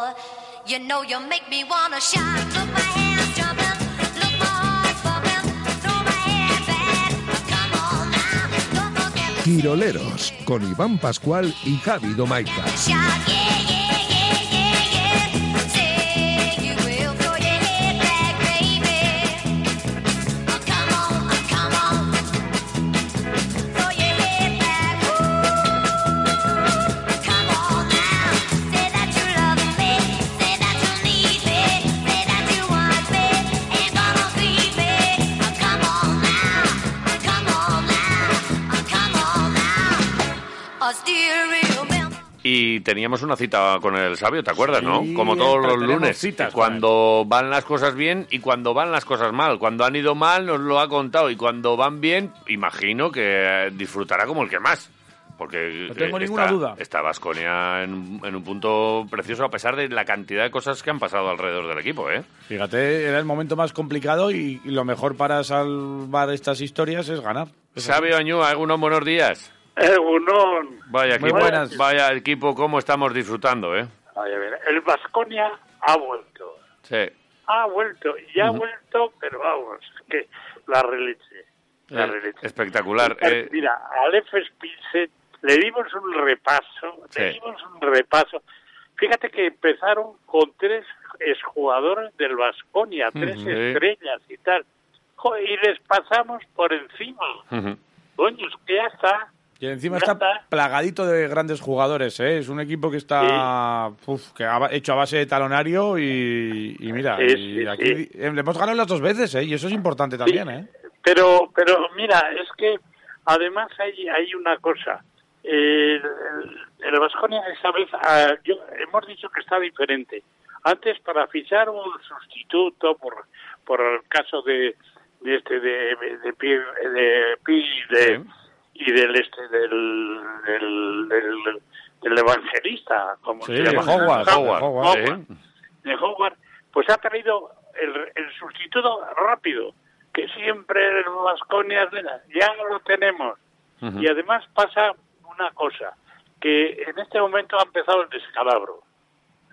Well, you know you make me wanna shout. Look, my hands jumping. Look, my heart's pumping. Throw my head back. Come on now. Don't forget to Quiroleros con Iván Pascual y Javi Domaica. Y teníamos una cita con el sabio, ¿te acuerdas, no? Sí, Como todos los lunes. citas cuando van las cosas bien y cuando van las cosas mal. Cuando han ido mal nos lo ha contado y cuando van bien, imagino que disfrutará como el que más. Porque No tengo eh, ninguna está, duda. Está Vasconia en, un- en un punto precioso a pesar de la cantidad de cosas que han pasado alrededor del equipo, ¿eh? Fíjate, era el momento más complicado y, y lo mejor para salvar estas historias es ganar. Sabio Añú, algunos buenos días. Egunon. Vaya equipo, buenas. vaya equipo, cómo estamos disfrutando, ¿eh? El Vasconia ha vuelto. Sí. Ha vuelto, y ha vuelto, pero vamos, que la releche. La Eh, releche. espectacular. eh, Mira, al F. Spinset le dimos un repaso, Sí. le dimos un repaso. Fíjate que empezaron con tres exjugadores del Vasconia, tres estrellas y tal. Y les pasamos por encima. ujú. Coño, es que ya está. Y encima está está. plagadito de grandes jugadores, ¿eh? Es un equipo que está uf, que ha hecho a base de talonario y, y mira, Sí, y sí, aquí sí. le hemos ganado las dos veces, ¿eh? Y eso es importante también, ¿eh? Pero, pero mira, es que además hay, hay una cosa. El, el Vasconia esa vez, ah, yo, hemos dicho que está diferente. Antes para fichar un sustituto por, por el caso de, de este de, de, Pi- de de. Y del este del del, del, del evangelista como Sí, se llama Howard, Howard, Howard, de Howard, pues ha traído el, el sustituto rápido, que siempre el Vasconia ya lo tenemos. Y además pasa una cosa, que en este momento ha empezado el descalabro.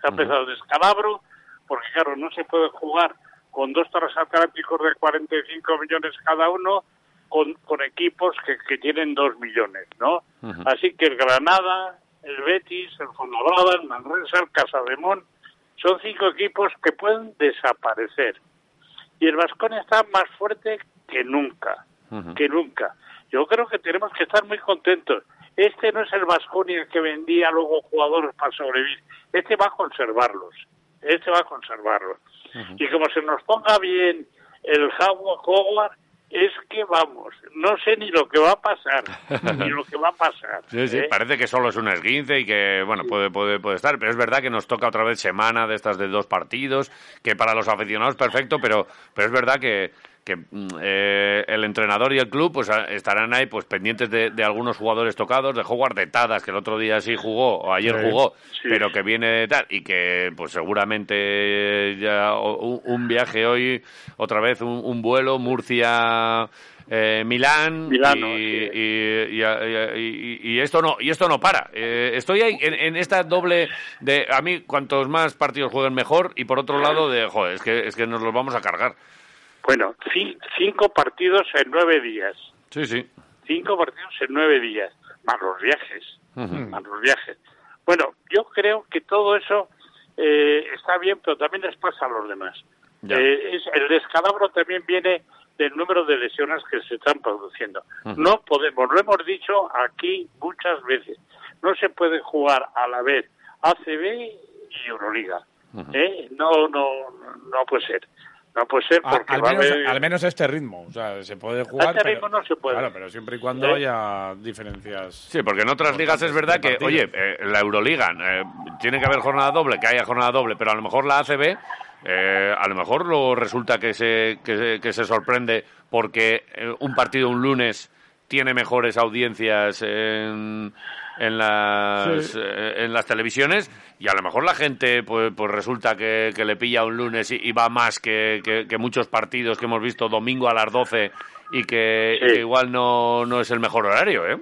Ha empezado el descalabro, porque claro, no se puede jugar con dos transatlánticos de 45 millones cada uno, con, con equipos que, que tienen 2 millones, ¿no? Así que el Granada, el Betis, el Fuenlabrada, el Manresa, el Casademón, son cinco equipos que pueden desaparecer. Y el Vasconia está más fuerte que nunca, que nunca. Yo creo que tenemos que estar muy contentos. Este no es el Vasconia que vendía luego jugadores para sobrevivir. Este va a conservarlos. Este va a conservarlos. Y como se nos ponga bien el Howard Howard, es que vamos, no sé ni lo que va a pasar, ni lo que va a pasar. Sí, sí, ¿eh? parece que solo es un esguince y que, bueno, puede, puede, puede estar, pero es verdad que nos toca otra vez semana de estas de dos partidos, que para los aficionados perfecto, pero, pero es verdad que, que mm, eh, el entrenador y el club pues a- estarán ahí pues pendientes de, de algunos jugadores tocados, de Howard de Tadas, que el otro día sí jugó, o ayer Sí. jugó, Sí. pero que viene de tal, y que pues seguramente ya un, un viaje hoy, otra vez un, un vuelo, Murcia... eh, Milán, Milano, y, sí. y, y, y- y- y esto no y esto no para Eh, estoy ahí en, en esta doble de a mí cuantos más partidos jueguen mejor y por otro lado de joder es que es que nos los vamos a cargar Bueno, ci- cinco partidos en nueve días. sí sí Cinco partidos en nueve días, más los viajes, Ujú. más los viajes. Bueno, yo creo que todo eso eh, está bien, pero también les pasa a los demás. Ya. Eh, es- el descalabro también viene del número de lesiones que se están produciendo. No podemos, lo hemos dicho aquí muchas veces, no se puede jugar a la vez ACB y Euroliga. ¿eh? No, no, no puede ser. No puede ser A- porque al, va a menos, haber- al menos a este ritmo. O sea, se puede jugar. este pero- ritmo no se puede. Claro, pero siempre y cuando ¿Eh? haya diferencias. Sí, porque en otras ligas es verdad que, oye, eh, la Euroliga eh, tiene que haber jornada doble, que haya jornada doble, pero a lo mejor la ACB, eh, a lo mejor luego resulta que se, que se, que se sorprende porque eh, un partido un lunes tiene mejores audiencias en, en, las, Sí. eh, en las televisiones y a lo mejor la gente pues, pues resulta que, que le pilla un lunes y, y va más que, que- que muchos partidos que hemos visto domingo a las 12 y que, y Sí. que igual no, no es el mejor horario, ¿eh?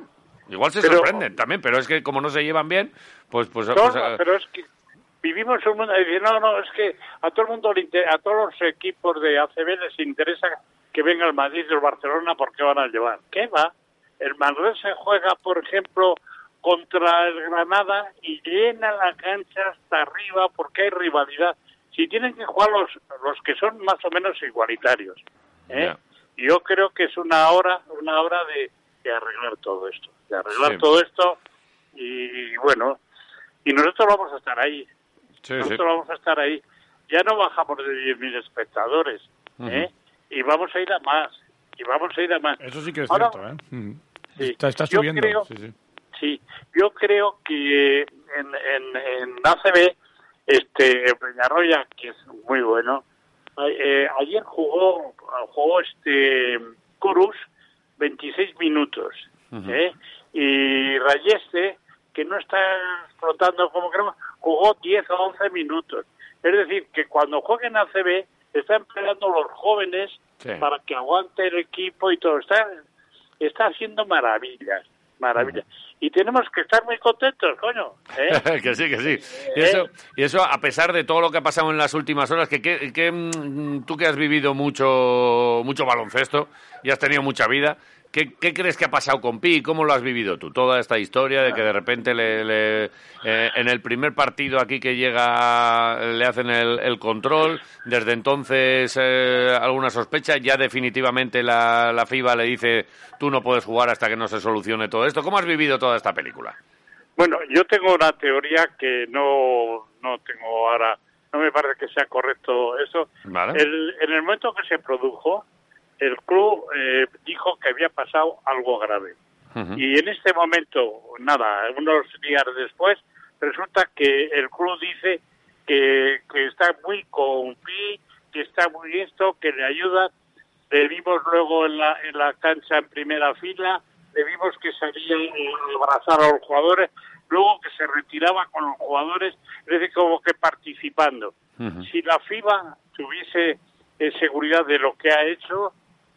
Igual se Pero- sorprenden también, pero es que como no se llevan bien, pues... pues, No, pues, eh, pero es que vivimos en un mundo. dice, No, no, es que a todo el mundo, le inter- a todos los equipos de ACB les interesa que venga el Madrid y el Barcelona porque van a llevar. ¿Qué va? El Manresa juega, por ejemplo, contra el Granada y llena la cancha hasta arriba porque hay rivalidad. Si tienen que jugar los, los que son más o menos igualitarios. ¿eh? Yo creo que es una hora, una hora de, de arreglar todo esto. De arreglar Sí. todo esto y bueno, y nosotros vamos a estar ahí. sí, sí. Nosotros vamos a estar ahí. Ya no bajamos de 10.000 espectadores, ¿eh? Y vamos a ir a más. Y vamos a ir a más. Eso sí que es Ahora- cierto, ¿eh? Mm. Sí. Está, está Yo subiendo. creo- sí, sí. Sí, yo creo que en, en, en ACB, este, Peñarroya, que es muy bueno, eh, ayer jugó, jugó este Curus 26 minutos, ¿eh? y Rayeste, que no está flotando como queremos, jugó 10 o 11 minutos. Es decir, que cuando jueguen ACB, están empleando los jóvenes Sí. para que aguante el equipo y todo. Está, está haciendo maravillas, maravillas. Y tenemos que estar muy contentos, coño. ¿eh? que sí, que sí. Y eso, y eso, a pesar de todo lo que ha pasado en las últimas horas, que, que, que, mm, tú que has vivido mucho, mucho baloncesto y has tenido mucha vida, ¿qué, qué crees que ha pasado con Pi? ¿Cómo lo has vivido tú? Toda esta historia de que de repente le, le- eh, en el primer partido aquí que llega le hacen el, el control, desde entonces eh, alguna sospecha, ya definitivamente la, la FIBA le dice tú no puedes jugar hasta que no se solucione todo esto. ¿Cómo has vivido toda esta película? Bueno, yo tengo una teoría que no, no tengo ahora, no me parece que sea correcto eso. Vale. El- en el momento que se produjo, el club eh, dijo que había pasado algo grave. Y en este momento, nada, unos días después, resulta que el club dice que, que está muy con Pi, que está muy esto, que le ayuda. Le vimos luego en la, en la cancha en primera fila, le vimos que salía eh, a abrazar a los jugadores, luego que se retiraba con los jugadores, es decir, como que participando. Si la FIBA tuviese eh, seguridad de lo que ha hecho,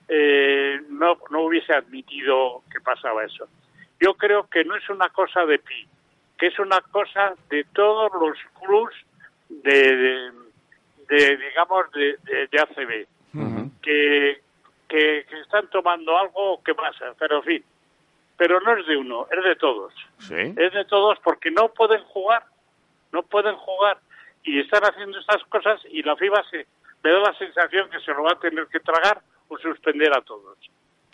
eh, no, no hubiese admitido que pasaba eso. Yo creo que no es una cosa de Pi, que es una cosa de todos los clubs de, de, de, digamos, de, de, ACB, que, que, que están tomando algo que pasa, pero en fin. Pero no es de uno, es de todos. Sí. Es de todos porque no pueden jugar, no pueden jugar y están haciendo estas cosas y la FIBA se, me da la sensación que se lo va a tener que tragar o suspender a todos.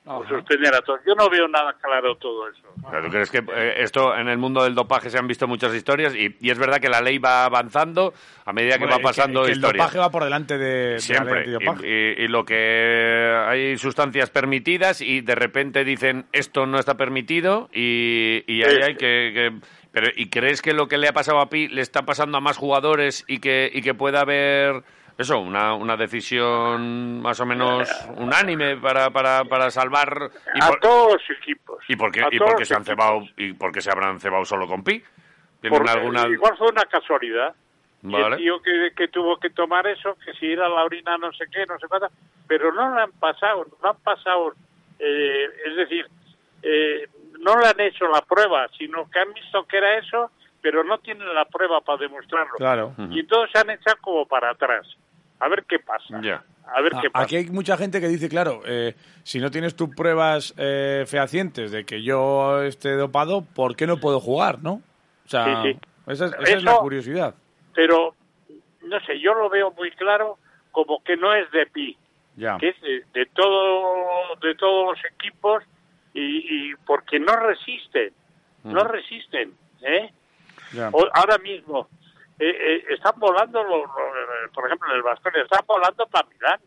O suspender a todos. Yo no veo nada claro todo eso. Pero ¿Tú crees que eh, esto en el mundo del dopaje se han visto muchas historias y, y es verdad que la ley va avanzando a medida que Hombre, va pasando que, que el dopaje va por delante de, de la ley. Y, y- y lo que hay sustancias permitidas y de repente dicen esto no está permitido y, y ahí hay que, que- pero ¿y crees que lo que le ha pasado a Pi le está pasando a más jugadores y que, y que pueda haber eso, una, una decisión más o menos unánime para, para, para salvar y a por, todos los equipos. y por qué, y todos por qué los se han cebado y por qué se habrán cebado solo con Pi? ¿Tienen Porque alguna Igual fue una casualidad. Y Vale. el tío que, que tuvo que tomar eso, que si era la orina no sé qué, no sé cuánto, pero no le han pasado, no han pasado, eh, es decir, eh, no le han hecho la prueba, sino que han visto que era eso, pero no tienen la prueba para demostrarlo. Claro. Y entonces se han echado como para atrás. A ver qué pasa. Ya. A ver qué A- pasa. Aquí hay mucha gente que dice, claro, eh, si no tienes tus pruebas eh, fehacientes de que yo esté dopado, ¿por qué no puedo jugar, no? O sea, Sí, sí. esa, es, esa es la curiosidad. Pero, no sé, yo lo veo muy claro como que no es de pi. Ya. que es de, de todo de todos los equipos y, y porque no resisten no resisten ¿eh? O- ahora mismo eh, eh, están volando los, los- por ejemplo el bastón están volando para Milán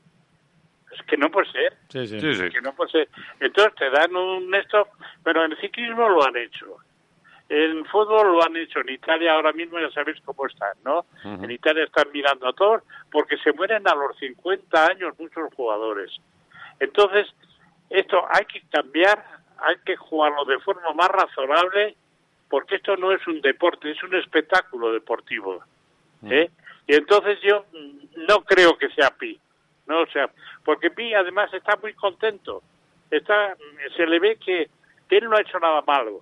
Es que no puede ser. Sí, sí. Sí, sí. que no puede ser. Entonces te dan un esto, pero en ciclismo lo han hecho. En fútbol lo han hecho. En Italia ahora mismo ya sabéis cómo están, ¿no? En Italia están mirando a todos porque se mueren a los 50 años muchos jugadores. Entonces, esto hay que cambiar, hay que jugarlo de forma más razonable porque esto no es un deporte, es un espectáculo deportivo. ¿eh? Y entonces yo mm, no creo que sea Pi. No, o sea, porque Pi además está muy contento. Está, se le ve que, que él no ha hecho nada malo.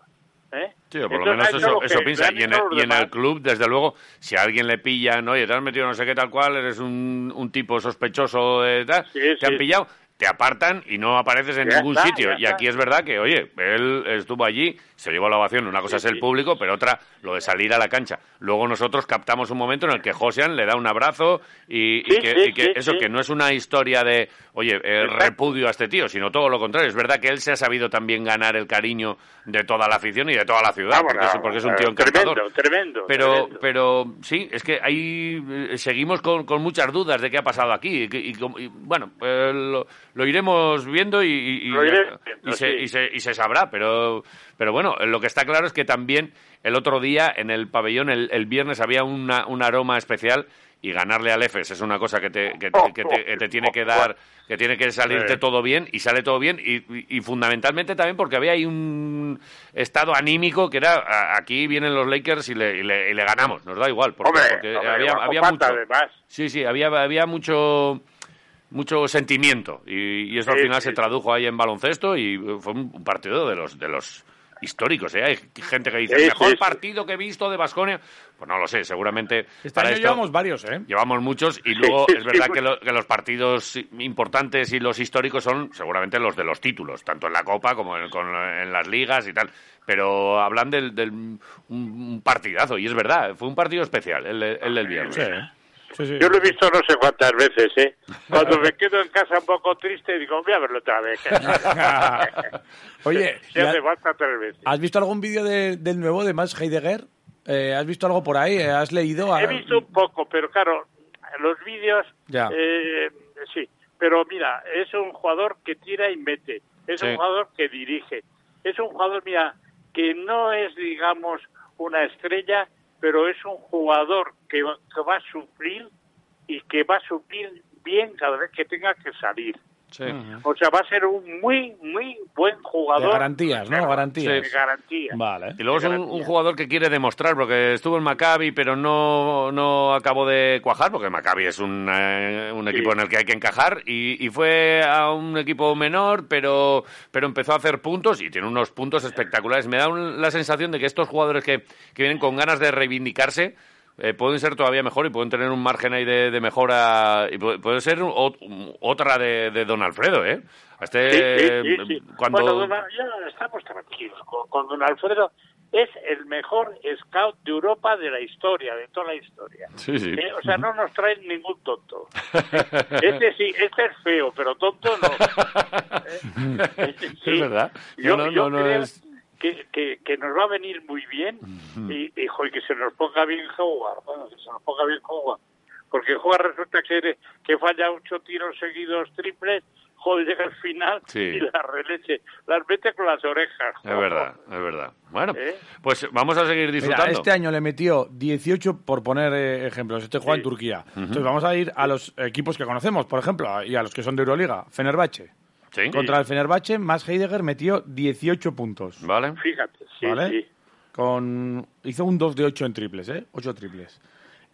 ¿eh? Sí, por lo menos eso, lo eso piensa. han Y en, el, los y en el demás. club, desde luego, si a alguien le pillan, oye, te has metido no sé qué tal cual, eres un, un tipo sospechoso de tal, Sí, te han sí. pillado, te apartan y no apareces en Ya ningún está, sitio. Y está. aquí es verdad que, oye, él estuvo allí, se llevó la ovación, una cosa Sí, es el sí. público, pero otra lo de salir a la cancha. Luego nosotros captamos un momento en el que Josian le da un abrazo y, que, y eso, que no es una historia de, oye, el Exacto. repudio a este tío, sino todo lo contrario. Es verdad que él se ha sabido también ganar el cariño de toda la afición y de toda la ciudad, Vamos, porque, es, no, porque es un eh, tío encantador. Tremendo, tremendo. Pero, tremendo. pero sí, es que ahí eh, seguimos con, con muchas dudas de qué ha pasado aquí. Y, y, bueno, eh, lo, lo iremos viendo y, y- y- Lo iremos viendo, y se, sí. y, se, y se sabrá. Pero, pero bueno, lo que está claro es que también el otro día en el pabellón, el, el viernes, había una, un aroma especial. Y ganarle al EFES es una cosa que te, que te- que te- que te tiene que dar, que tiene que salirte todo bien y sale todo bien. Y, y- y fundamentalmente también porque había ahí un estado anímico que era a- aquí vienen los Lakers y le, y le, y le ganamos, nos da igual. Porque, Hombre, porque hombre, había, había mucho. además. Sí, sí, había, había mucho mucho sentimiento y, y eso al Sí, final sí. se tradujo ahí en baloncesto y fue un, un partido de los de los históricos, ¿eh? Hay gente que dice, Sí, el mejor sí, sí. partido que he visto de Basconia. Pues no lo sé, seguramente Este para año esto llevamos varios, ¿eh? llevamos muchos y luego sí, es verdad sí, que, lo- que los partidos importantes y los históricos son seguramente los de los títulos, tanto en la Copa como en, con- en las ligas y tal. Pero hablan del, del un, un partidazo y es verdad, fue un partido especial el, el del viernes. Sí. Sí, sí. Yo lo he visto no sé cuántas veces, ¿eh? Cuando me quedo en casa un poco triste, digo, voy a verlo otra vez. Oye, Se ¿y hace ha- falta tres veces. ¿has visto algún vídeo de- del nuevo de Max Heidegger? Eh, ¿Has visto algo por ahí? Eh, ¿Has leído? He visto un poco, pero claro, los vídeos, Ya. eh, sí. Pero mira, es un jugador que tira y mete. Es Sí. un jugador que dirige. Es un jugador, mira, que no es, digamos, una estrella, pero es un jugador que, va- que va a suplir y que va a suplir bien cada vez que tenga que salir. Sí. O sea, va a ser un muy, muy buen jugador. De garantías, ¿no? Garantías. De garantía. Vale. Y luego es un, jugador que quiere demostrar, porque estuvo en Maccabi, pero no, no acabó de cuajar, porque Maccabi es un, eh, un equipo en el que hay que encajar, y, y fue a un equipo menor, pero, pero empezó a hacer puntos y tiene unos puntos espectaculares. Me da un- la sensación de que estos jugadores que, que vienen con ganas de reivindicarse, eh, pueden ser todavía mejor y pueden tener un margen ahí de, de mejora. Y puede, ser ot- otra de, de Don Alfredo, ¿eh? Este, Sí, sí, sí, sí. Cuando... Bueno, don, ya estamos tranquilos. Con, con don Alfredo es el mejor scout de Europa de la historia, de toda la historia. Sí, sí. Eh, O sea, no nos traen ningún tonto. Este sí, este es feo, pero tonto no. Eh, sí. Es verdad. Yo, No, no, yo no, no creo es- que, que, que nos va a venir muy bien y, y, jo, y que se nos ponga bien Howard. Bueno, que se nos ponga bien Howard. Porque Howard resulta que, que falla ocho tiros seguidos triples, joder, llega al final Sí. y las releche, las mete con las orejas. Es verdad, es verdad. Bueno, ¿Eh? pues vamos a seguir Mira, disfrutando. este año le metió 18, por poner eh, ejemplos, este juega en. Turquía. Entonces vamos a ir a los equipos que conocemos, por ejemplo, y a los que son de Euroliga. Fenerbahce. Sí. Contra el Fenerbahce, más Heidegger metió 18 puntos. Vale. Fíjate, sí, ¿Vale? sí. Con, hizo un 2 de 8 en triples, ¿eh? 8 triples.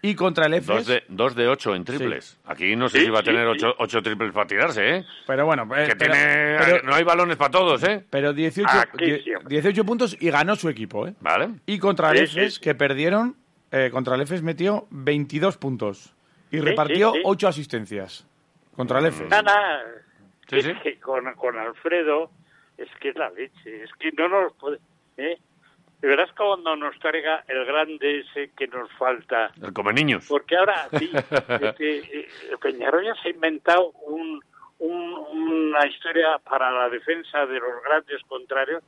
Y contra el EFES... Dos de, dos de ocho en triples. Aquí no sé Sí, si va a sí, tener sí. ocho, ocho triples para tirarse, ¿eh? Pero bueno, eh, que pero, tiene... pero- no hay balones para todos, ¿eh? pero 18, Aquí die- sí, hombre. 18 puntos y ganó su equipo, ¿eh? Vale. Y contra el Sí, sí, EFES, sí. que perdieron, eh, contra el EFES metió 22 puntos. Y repartió sí, sí. 8 asistencias. Contra el EFES. Nada, Sí, es sí. que con, con Alfredo es que es la leche, es que no nos puede... ¿eh? De verdad es cuando nos traiga el grande ese que nos falta. El come niños. Porque ahora sí, este, eh, Peñarroya se ha inventado un, un- una historia para la defensa de los grandes contrarios.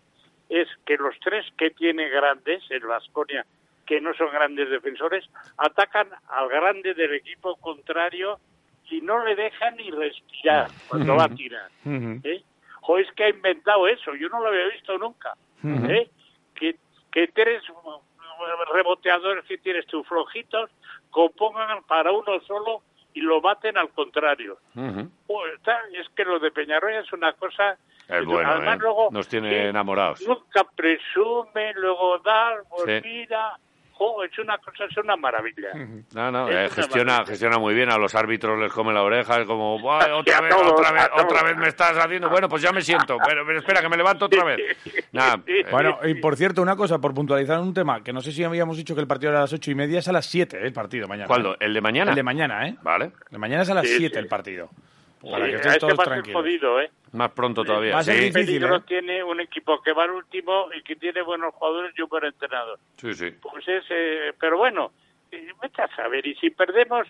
Es que los tres que tiene grandes, el Vasconia, que no son grandes defensores, atacan al grande del equipo contrario y no le dejan ni respirar cuando va a tirar. ¿eh? O es que ha inventado eso, yo no lo había visto nunca. ¿eh? que, que tres reboteadores que tienes tú flojitos compongan para uno solo y lo maten al contrario. Ujú. Pues, está- es que lo de Peñarroya es una cosa... Es bueno, Además, ¿eh? luego, Nos tiene enamorados. Nunca presume, luego da, Sí. Jo, es una cosa, es una maravilla. No, no, eh, gestiona, maravilla. gestiona muy bien. A los árbitros les come la oreja. Es como, "Buah, otra vez, todos, otra vez, otra vez me estás haciendo. Bueno, pues ya me siento. Pero, pero espera, que me levanto otra vez. Nada, eh, Bueno, y por cierto, una cosa, por puntualizar un tema, que no sé si habíamos dicho que el partido era a las ocho y media, es a las 7 el partido mañana. ¿cuándo? ¿El de mañana? El de mañana, ¿eh? Vale, El de mañana es a las Sí, 7 sí. el partido. Para que este todos ser tranquilos. jodido, ¿eh? más pronto todavía. Va a ser Sí, difícil. peligro ¿eh? tiene un equipo que va al último y que tiene buenos jugadores y un buen entrenador. sí, sí. Pues es, eh, pero bueno, eh, vete a saber, y si perdemos,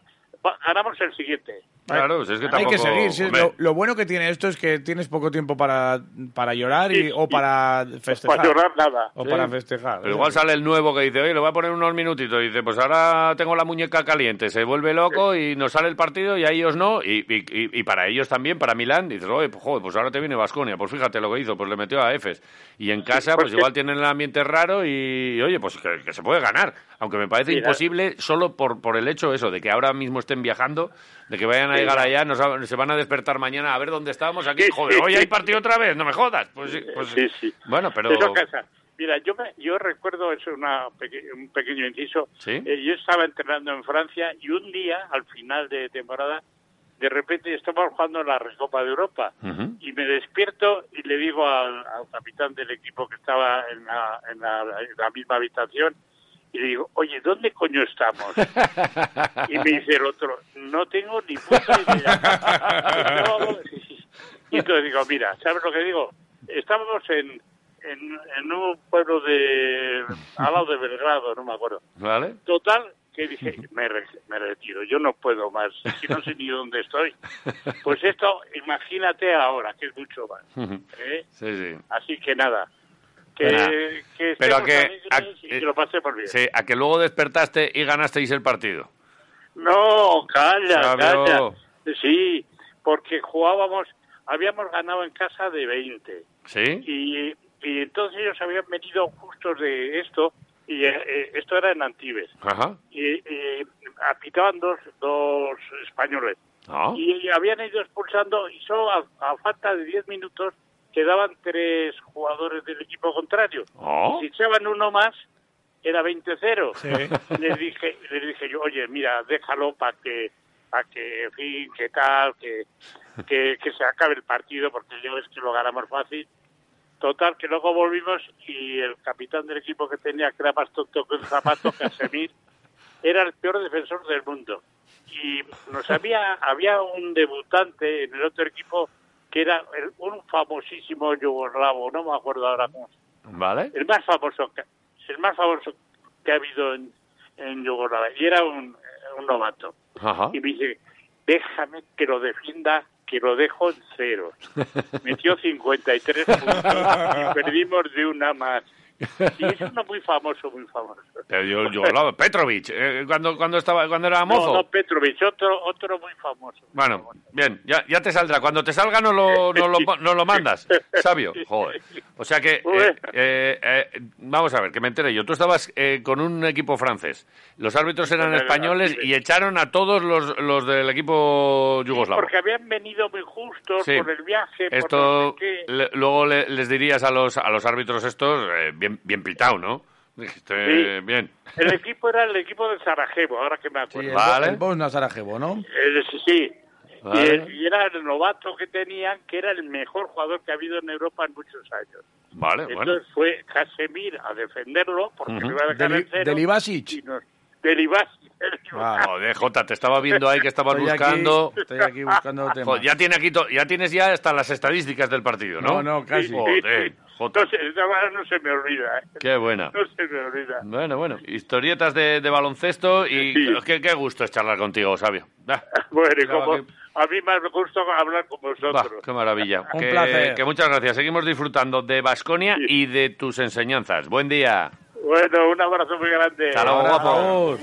ganamos el siguiente. Claro, si es que Hay tampoco... que seguir. sí, lo, lo bueno que tiene esto es que tienes poco tiempo para, para llorar y, o para festejar. Para llorar nada. O Sí. para festejar. Pero igual sale el nuevo que dice, oye, le voy a poner unos minutitos. Y dice, pues ahora tengo la muñeca caliente. Se vuelve loco y nos sale el partido y a ellos no. Y, y, y- y para ellos también, para Milán, dices, oye, pues, joder, pues ahora te viene Vasconia. Pues fíjate lo que hizo, pues le metió a Efes. Y en casa, pues porque- igual tienen el ambiente raro y, oye, pues que, que se puede ganar. Aunque me parece imposible solo por, por el hecho eso, de que ahora mismo estén viajando, de que vayan a llegar allá, nos, se van a despertar mañana a ver dónde estábamos aquí. Joder, hoy hay partido otra vez, no me jodas. Pues sí, pues Sí, sí. Bueno, pero... Casa. Mira, yo me, yo recuerdo, es una un pequeño inciso, ¿Sí? eh, yo estaba entrenando en Francia y un día, al final de temporada, de repente estamos jugando en la Recopa de Europa y me despierto y le digo al, al capitán del equipo que estaba en la, en la, en la misma habitación y le digo, oye, ¿dónde coño estamos? Y me dice el otro, no tengo ni puta idea. No, y entonces digo, mira, ¿sabes lo que digo? Estábamos en, en, en un pueblo de al lado de Belgrado, no me acuerdo. ¿Vale? Total, que dije, me, re- me retiro, yo no puedo más, que no sé ni dónde estoy. Pues esto, imagínate ahora, que es mucho más. ¿eh? Sí, sí. Así que nada, que, que Pero a que- a- y que lo pasemos bien. Sí, a que luego despertaste y ganasteis el partido. No, calla, Sabio. calla. Sí, porque jugábamos, habíamos ganado en casa de 20 ¿Sí? y, y entonces ellos habían venido justos de esto y eh, eh, esto era en Antibes Ajá. y, y apitaban dos, dos españoles No. y habían ido expulsando y solo a, a falta de 10 minutos quedaban tres jugadores del equipo contrario. Oh. Y si echaban uno más, era 20-0. Sí. Les dije, les dije yo, oye, mira, déjalo para que, para que, en fin, que tal, que, que, que se acabe el partido, porque ya ves que lo ganamos fácil. Total, que luego volvimos y el capitán del equipo que tenía, que era más tonto que un zapato, Casemir, era el peor defensor del mundo. Y nos había, había un debutante en el otro equipo que era el- un famosísimo yugoslavo, no me acuerdo ahora cómo ¿Vale? el más famoso que, el más famoso que ha habido en, en Yugoslavia. Y era un, un novato. Ajá. y me dice déjame que lo defienda que lo dejo en cero metió 53 puntos y perdimos de una más y es uno muy famoso muy famoso Pero yo, yo hablaba, Petrovic, eh, cuando, cuando, estaba, cuando era mozo. no, no Petrovic otro otro muy famoso Bueno, bien, ya, ya te saldrá. Cuando te salga no lo, no lo, no lo mandas, sabio. Joder. O sea que, eh, eh, eh, vamos a ver, que me enteré yo. Tú estabas eh, con un equipo francés. Los árbitros eran españoles y echaron a todos los, los del equipo yugoslavo. porque habían venido muy justos Sí. por el viaje por Esto no sé qué. le- luego le- les dirías a los, a los árbitros estos, bien, bien pitado, ¿no? Dijiste, Sí. bien. el equipo era el equipo de Sarajevo ahora que me Sí, acuerdo el, Vale. el Bosna Sarajevo, ¿no? Eh, sí, sí. Vale. Y, el- y era el novato que tenían, que era el mejor jugador que ha habido en Europa en muchos años. Vale, bueno. Entonces fue Casemir a defenderlo, porque Ujú. lo iba a dejar Del- cero. del Ibasic. y nos- Del Ibasic. Ah. Joder, Jota, te estaba viendo ahí que estabas Estoy aquí- buscando. estoy aquí buscando temas. Joder, ya, tiene aquí to- ya tienes ya hasta las estadísticas del partido, ¿no? No, no, casi. Joder, Entonces, esa manera no se me olvida. ¿eh? Qué buena. No se me olvida. Bueno, bueno, historietas de, de baloncesto y Sí. qué, qué gusto es charlar contigo, Sabio. Bueno, y como que- a mí me gusta hablar con vosotros. qué maravilla. Un que, placer. que muchas gracias. Seguimos disfrutando de Basconia Sí. y de tus enseñanzas. Buen día. Bueno, un abrazo muy grande. Hasta luego, guapo.